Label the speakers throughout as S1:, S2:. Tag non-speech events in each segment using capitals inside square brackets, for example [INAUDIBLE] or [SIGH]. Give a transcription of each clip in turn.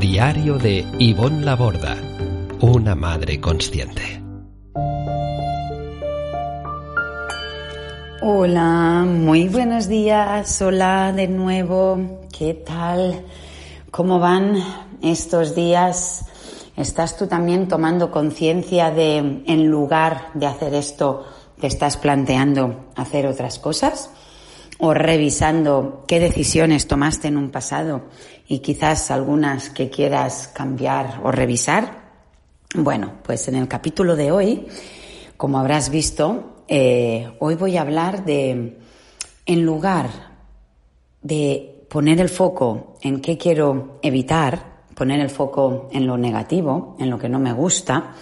S1: Diario de Ivonne Laborda, una madre consciente.
S2: Hola, muy buenos días. Hola de nuevo. ¿Qué tal? ¿Cómo van estos días? ¿Estás tú también tomando conciencia de, en lugar de hacer esto, te estás planteando hacer otras cosas? ¿O revisando qué decisiones tomaste en un pasado y quizás algunas que quieras cambiar o revisar? Bueno, pues en el capítulo de hoy, como habrás visto, eh, hoy voy a hablar de, en lugar de poner el foco en qué quiero evitar, poner el foco en lo negativo, en lo que no me gusta,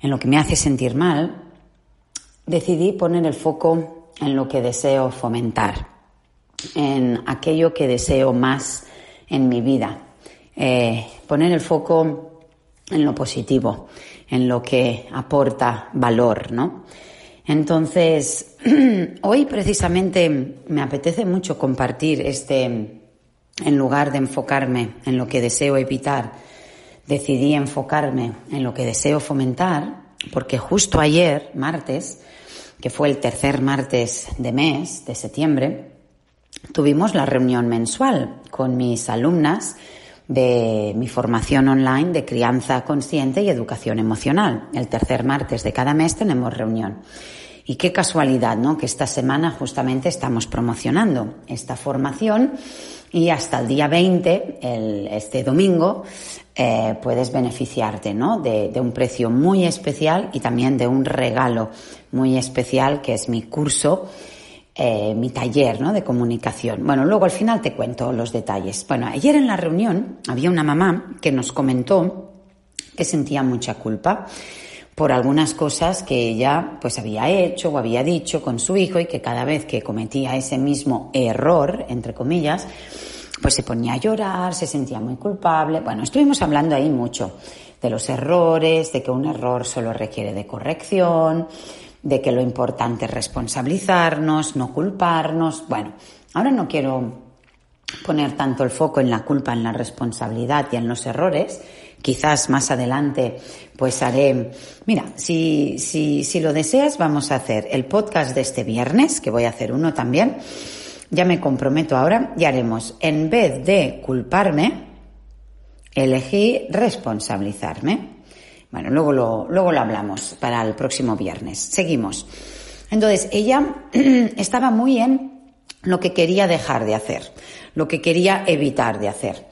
S2: en lo que me hace sentir mal, decidí poner el foco en lo que deseo fomentar, en aquello que deseo más en mi vida, eh, poner el foco en lo positivo, en lo que aporta valor, ¿no? Entonces, [CLEARS THROAT] hoy precisamente me apetece mucho compartir este, en lugar de enfocarme en lo que deseo evitar, decidí enfocarme en lo que deseo fomentar, porque justo ayer, martes, que fue el tercer martes de mes, de septiembre, tuvimos la reunión mensual con mis alumnas de mi formación online de crianza consciente y educación emocional. El tercer martes de cada mes tenemos reunión. Y qué casualidad, ¿no? Que esta semana justamente estamos promocionando esta formación y hasta el día 20, el, este domingo, eh, puedes beneficiarte ¿no? De, de, un precio muy especial y también de un regalo muy especial que es mi curso, eh, mi taller ¿no? de comunicación. Bueno, luego al final te cuento los detalles. Bueno, ayer en la reunión había una mamá que nos comentó que sentía mucha culpa por algunas cosas que ella pues había hecho o había dicho con su hijo y que cada vez que cometía ese mismo error, entre comillas, pues se ponía a llorar, se sentía muy culpable. Bueno, estuvimos hablando ahí mucho de los errores, de que un error solo requiere de corrección, de que lo importante es responsabilizarnos, no culparnos. Bueno, ahora no quiero poner tanto el foco en la culpa, en la responsabilidad y en los errores, quizás más adelante pues haré, mira, si, si, si lo deseas vamos a hacer el podcast de este viernes, que voy a hacer uno también, ya me comprometo ahora y haremos, en vez de culparme, elegí responsabilizarme. Bueno, luego lo, luego lo hablamos para el próximo viernes. Seguimos. Entonces, ella [CLEARS THROAT] estaba muy en lo que quería dejar de hacer, lo que quería evitar de hacer.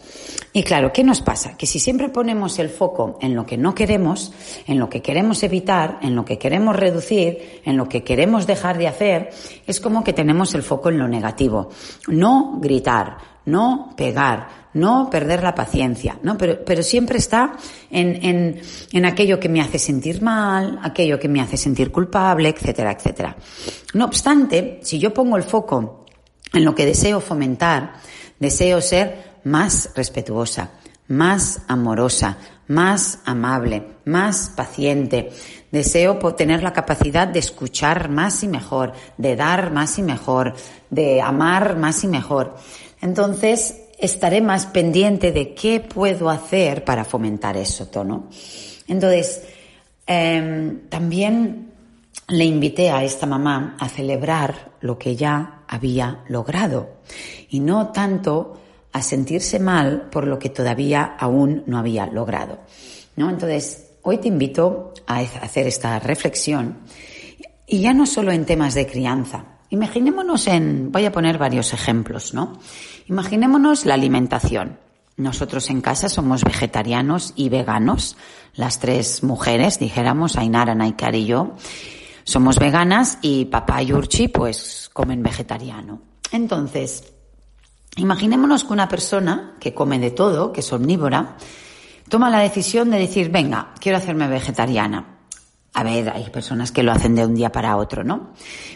S2: Y claro, ¿qué nos pasa? Que si siempre ponemos el foco en lo que no queremos, en lo que queremos evitar, en lo que queremos reducir, en lo que queremos dejar de hacer, es como que tenemos el foco en lo negativo. No gritar, no pegar, no perder la paciencia, ¿no? Pero, pero siempre está en, en, en aquello que me hace sentir mal, aquello que me hace sentir culpable, etcétera, etcétera. No obstante, si yo pongo el foco en lo que deseo fomentar, deseo ser más respetuosa, más amorosa, más amable, más paciente. Deseo tener la capacidad de escuchar más y mejor, de dar más y mejor, de amar más y mejor. Entonces, estaré más pendiente de qué puedo hacer para fomentar eso, ¿no? Entonces, eh, también le invité a esta mamá a celebrar lo que ya había logrado y no tanto a sentirse mal por lo que todavía aún no había logrado. ¿no? Entonces, hoy te invito a hacer esta reflexión y ya no solo en temas de crianza. Imaginémonos en, voy a poner varios ejemplos, ¿no? Imaginémonos la alimentación. Nosotros en casa somos vegetarianos y veganos, las tres mujeres, dijéramos, Ainara, Naikar y yo, somos veganas y papá y Urchi pues comen vegetariano. Entonces, Imaginémonos que una persona que come de todo, que es omnívora, toma la decisión de decir, venga, quiero hacerme vegetariana. A ver, hay personas que lo hacen de un día para otro, ¿no?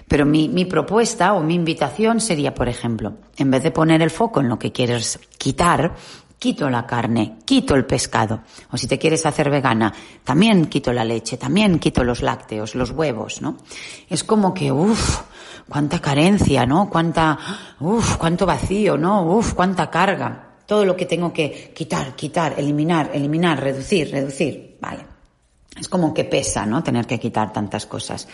S2: Pero mi, mi, propuesta o mi invitación sería, por ejemplo, en vez de poner el foco en lo que quieres quitar, quito la carne, quito el pescado. O si te quieres hacer vegana, también quito la leche, también quito los lácteos, los huevos, ¿no? Es como que, uff, cuánta carencia, ¿no? Cuánta, uff, cuánto vacío, ¿no? Uff, cuánta carga. Todo lo que tengo que quitar, quitar, eliminar, eliminar, reducir, reducir. Vale. Es como que pesa, ¿no? Tener que quitar tantas cosas.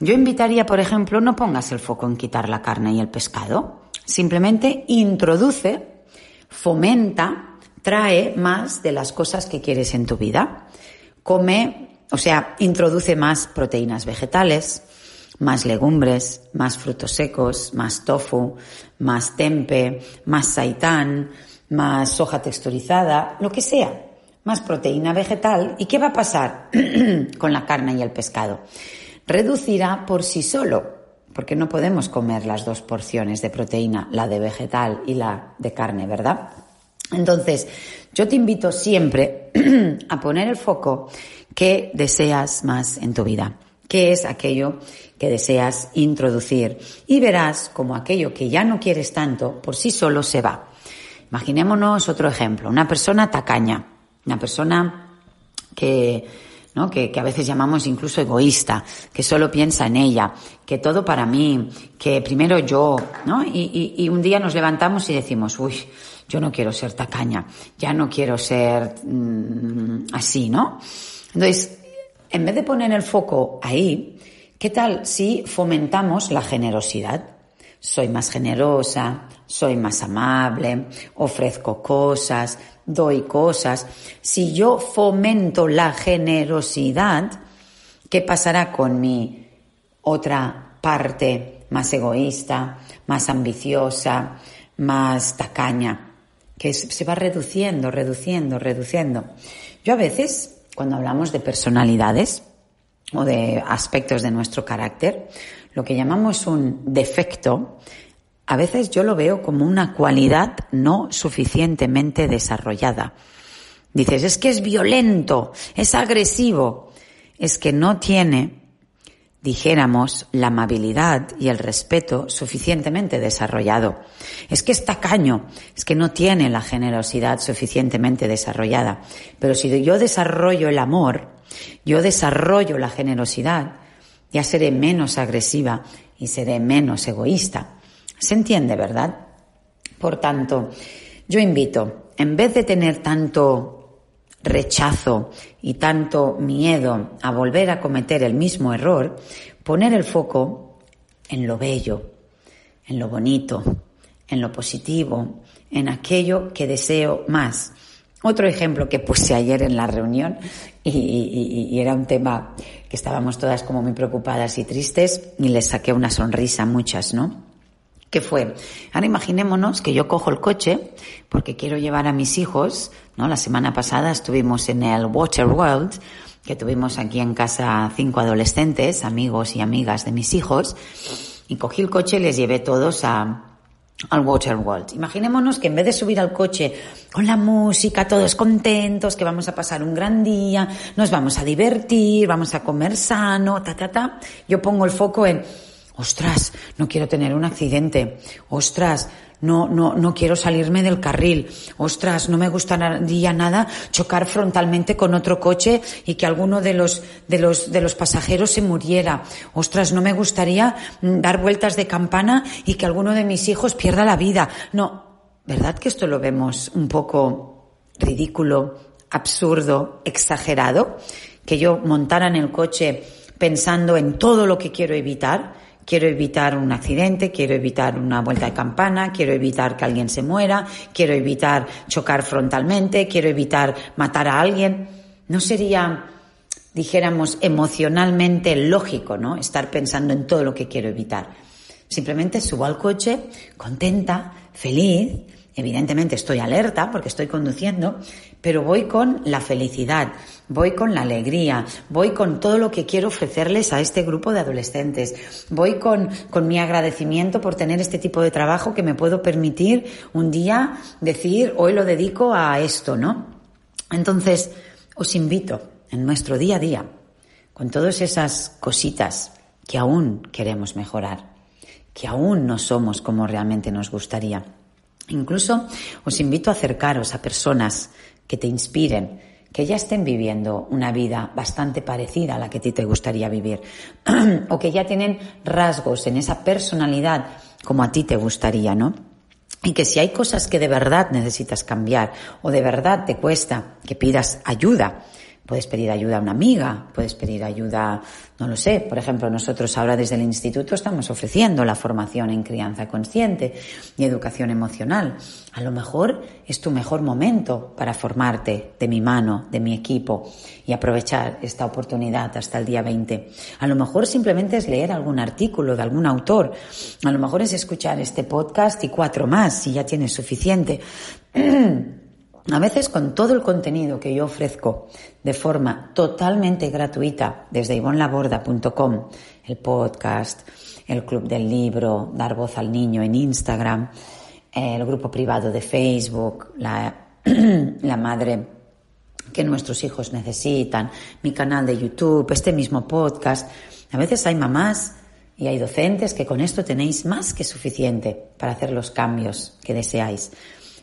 S2: Yo invitaría, por ejemplo, no pongas el foco en quitar la carne y el pescado. Simplemente introduce, fomenta, trae más de las cosas que quieres en tu vida. Come, o sea, introduce más proteínas vegetales, más legumbres, más frutos secos, más tofu, más tempe, más saitán, más soja texturizada, lo que sea, más proteína vegetal. ¿Y qué va a pasar [CLEARS THROAT] con la carne y el pescado? Reducirá por sí solo, porque no podemos comer las dos porciones de proteína, la de vegetal y la de carne, ¿verdad? Entonces, yo te invito siempre [CLEARS THROAT] a poner el foco que deseas más en tu vida qué es aquello que deseas introducir y verás como aquello que ya no quieres tanto por sí solo se va. Imaginémonos otro ejemplo, una persona tacaña, una persona que, ¿no? que, a veces llamamos incluso egoísta, que solo piensa en ella, que todo para mí, que primero yo, ¿no? Y, y, un día nos levantamos y decimos, uy, yo no quiero ser tacaña, ya no quiero ser mm, así, ¿no? Entonces, en vez de poner el foco ahí, ¿qué tal si fomentamos la generosidad? Soy más generosa, soy más amable, ofrezco cosas, doy cosas. Si yo fomento la generosidad, ¿qué pasará con mi otra parte más egoísta, más ambiciosa, más tacaña? Que se va reduciendo, reduciendo, reduciendo. Yo a veces cuando hablamos de personalidades o de aspectos de nuestro carácter, lo que llamamos un defecto, a veces yo lo veo como una cualidad no suficientemente desarrollada. Dices, es que es violento, es agresivo, es que no tiene dijéramos, la amabilidad y el respeto suficientemente desarrollado. Es que es tacaño, es que no tiene la generosidad suficientemente desarrollada. Pero si yo desarrollo el amor, yo desarrollo la generosidad, ya seré menos agresiva y seré menos egoísta. ¿Se entiende, verdad? Por tanto, yo invito, en vez de tener tanto rechazo y tanto miedo a volver a cometer el mismo error, poner el foco en lo bello, en lo bonito, en lo positivo, en aquello que deseo más. Otro ejemplo que puse ayer en la reunión y, era un tema que estábamos todas como muy preocupadas y tristes y les saqué una sonrisa muchas, ¿no? ¿Qué fue? Ahora imaginémonos que yo cojo el coche porque quiero llevar a mis hijos, ¿no? La semana pasada estuvimos en el Water World, que tuvimos aquí en casa cinco adolescentes, amigos y amigas de mis hijos, y cogí el coche y les llevé todos a, al Water World. Imaginémonos que en vez de subir al coche con la música, todos contentos, que vamos a pasar un gran día, nos vamos a divertir, vamos a comer sano, ta, ta, ta, yo pongo el foco en ostras, no quiero tener un accidente, ostras, no, no, no quiero salirme del carril, ostras, no me gustaría nada chocar frontalmente con otro coche y que alguno de los, de los, de los pasajeros se muriera, ostras, no me gustaría mm, dar vueltas de campana y que alguno de mis hijos pierda la vida. No, ¿verdad que esto lo vemos un poco ridículo, absurdo, exagerado? Que yo montara en el coche pensando en todo lo que quiero evitar, Quiero evitar un accidente, quiero evitar una vuelta de campana, quiero evitar que alguien se muera, quiero evitar chocar frontalmente, quiero evitar matar a alguien. No sería, dijéramos, emocionalmente lógico, ¿no? Estar pensando en todo lo que quiero evitar. Simplemente subo al coche, contenta, feliz, Evidentemente estoy alerta porque estoy conduciendo, pero voy con la felicidad, voy con la alegría, voy con todo lo que quiero ofrecerles a este grupo de adolescentes, voy con, con mi agradecimiento por tener este tipo de trabajo que me puedo permitir un día decir, hoy lo dedico a esto, ¿no? Entonces, os invito en nuestro día a día, con todas esas cositas que aún queremos mejorar, que aún no somos como realmente nos gustaría Incluso os invito a acercaros a personas que te inspiren, que ya estén viviendo una vida bastante parecida a la que a ti te gustaría vivir, [CLEARS THROAT] o que ya tienen rasgos en esa personalidad como a ti te gustaría, ¿no? Y que si hay cosas que de verdad necesitas cambiar o de verdad te cuesta, que pidas ayuda Puedes pedir ayuda a una amiga, puedes pedir ayuda, no lo sé. Por ejemplo, nosotros ahora desde el instituto estamos ofreciendo la formación en crianza consciente y educación emocional. A lo mejor es tu mejor momento para formarte de mi mano, de mi equipo y aprovechar esta oportunidad hasta el día 20. A lo mejor simplemente es leer algún artículo de algún autor. A lo mejor es escuchar este podcast y cuatro más si ya tienes suficiente. [CLEARS THROAT] A veces con todo el contenido que yo ofrezco de forma totalmente gratuita desde ivonlaborda.com, el podcast, el club del libro, dar voz al niño en Instagram, el grupo privado de Facebook, la, [CLEARS THROAT] la madre que nuestros hijos necesitan, mi canal de YouTube, este mismo podcast. A veces hay mamás y hay docentes que con esto tenéis más que suficiente para hacer los cambios que deseáis.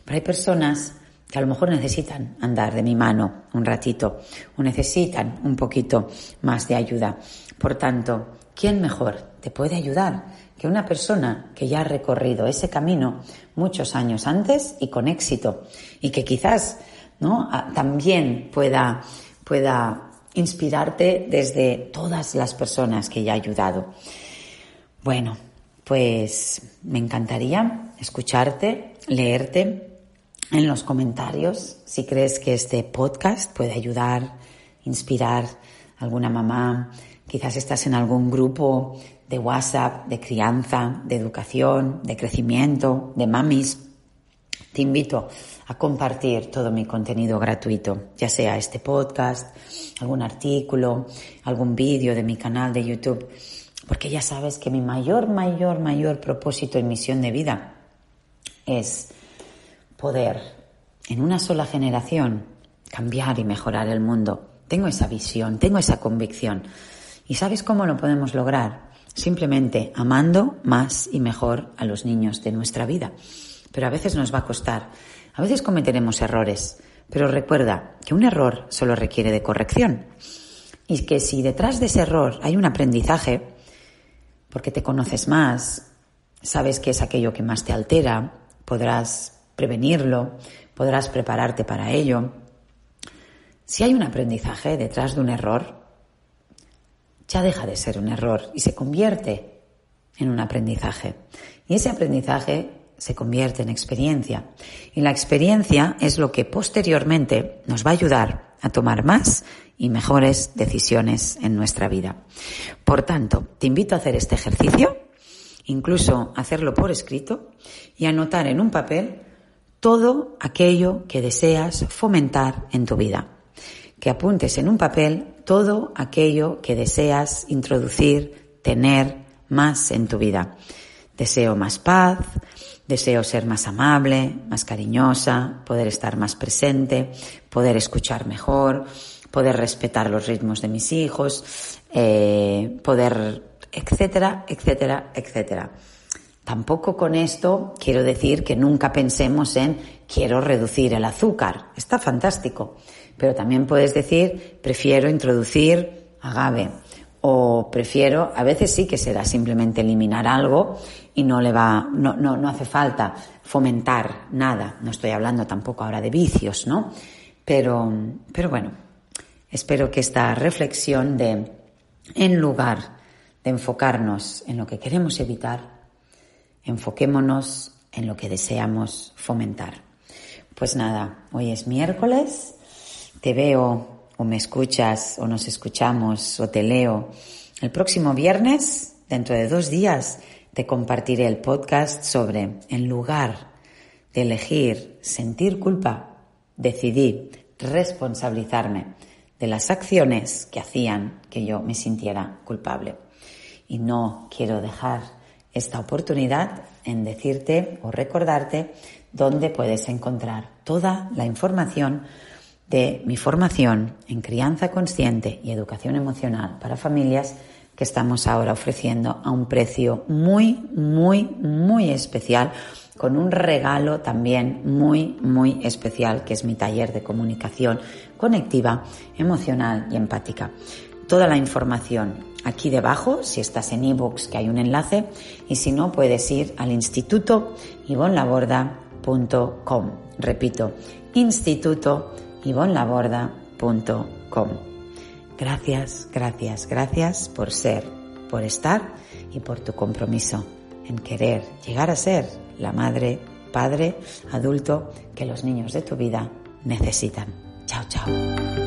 S2: Pero hay personas que a lo mejor necesitan andar de mi mano un ratito o necesitan un poquito más de ayuda. Por tanto, ¿quién mejor te puede ayudar que una persona que ya ha recorrido ese camino muchos años antes y con éxito y que quizás ¿no? también pueda, pueda inspirarte desde todas las personas que ya ha ayudado? Bueno, pues me encantaría escucharte, leerte en los comentarios si crees que este podcast puede ayudar, inspirar a alguna mamá. Quizás estás en algún grupo de WhatsApp, de crianza, de educación, de crecimiento, de mamis. Te invito a compartir todo mi contenido gratuito, ya sea este podcast, algún artículo, algún vídeo de mi canal de YouTube, porque ya sabes que mi mayor, mayor, mayor propósito y misión de vida es poder en una sola generación cambiar y mejorar el mundo. Tengo esa visión, tengo esa convicción. ¿Y sabes cómo lo podemos lograr? Simplemente amando más y mejor a los niños de nuestra vida. Pero a veces nos va a costar, a veces cometeremos errores, pero recuerda que un error solo requiere de corrección. Y que si detrás de ese error hay un aprendizaje, porque te conoces más, sabes qué es aquello que más te altera, podrás prevenirlo, podrás prepararte para ello. Si hay un aprendizaje detrás de un error, ya deja de ser un error y se convierte en un aprendizaje. Y ese aprendizaje se convierte en experiencia. Y la experiencia es lo que posteriormente nos va a ayudar a tomar más y mejores decisiones en nuestra vida. Por tanto, te invito a hacer este ejercicio, incluso hacerlo por escrito y anotar en un papel todo aquello que deseas fomentar en tu vida. Que apuntes en un papel todo aquello que deseas introducir, tener más en tu vida. Deseo más paz, deseo ser más amable, más cariñosa, poder estar más presente, poder escuchar mejor, poder respetar los ritmos de mis hijos, eh, poder, etcétera, etcétera, etcétera. Tampoco con esto quiero decir que nunca pensemos en quiero reducir el azúcar. Está fantástico. Pero también puedes decir prefiero introducir agave o prefiero, a veces sí que será simplemente eliminar algo y no le va, no, no, no hace falta fomentar nada. No estoy hablando tampoco ahora de vicios, ¿no? Pero, pero bueno, espero que esta reflexión de, en lugar de enfocarnos en lo que queremos evitar, enfoquémonos en lo que deseamos fomentar. Pues nada, hoy es miércoles, te veo o me escuchas o nos escuchamos o te leo el próximo viernes, dentro de dos días, te compartiré el podcast sobre, en lugar de elegir sentir culpa, decidí responsabilizarme de las acciones que hacían que yo me sintiera culpable. Y no quiero dejar esta oportunidad en decirte o recordarte dónde puedes encontrar toda la información de mi formación en crianza consciente y educación emocional para familias que estamos ahora ofreciendo a un precio muy, muy, muy especial, con un regalo también muy, muy especial, que es mi taller de comunicación conectiva, emocional y empática. Toda la información aquí debajo, si estás en ebooks, que hay un enlace, y si no, puedes ir al instituto ivonlaborda.com. Repito, instituto ivonlaborda.com. Gracias, gracias, gracias por ser, por estar y por tu compromiso en querer llegar a ser la madre, padre, adulto que los niños de tu vida necesitan. Chao, chao.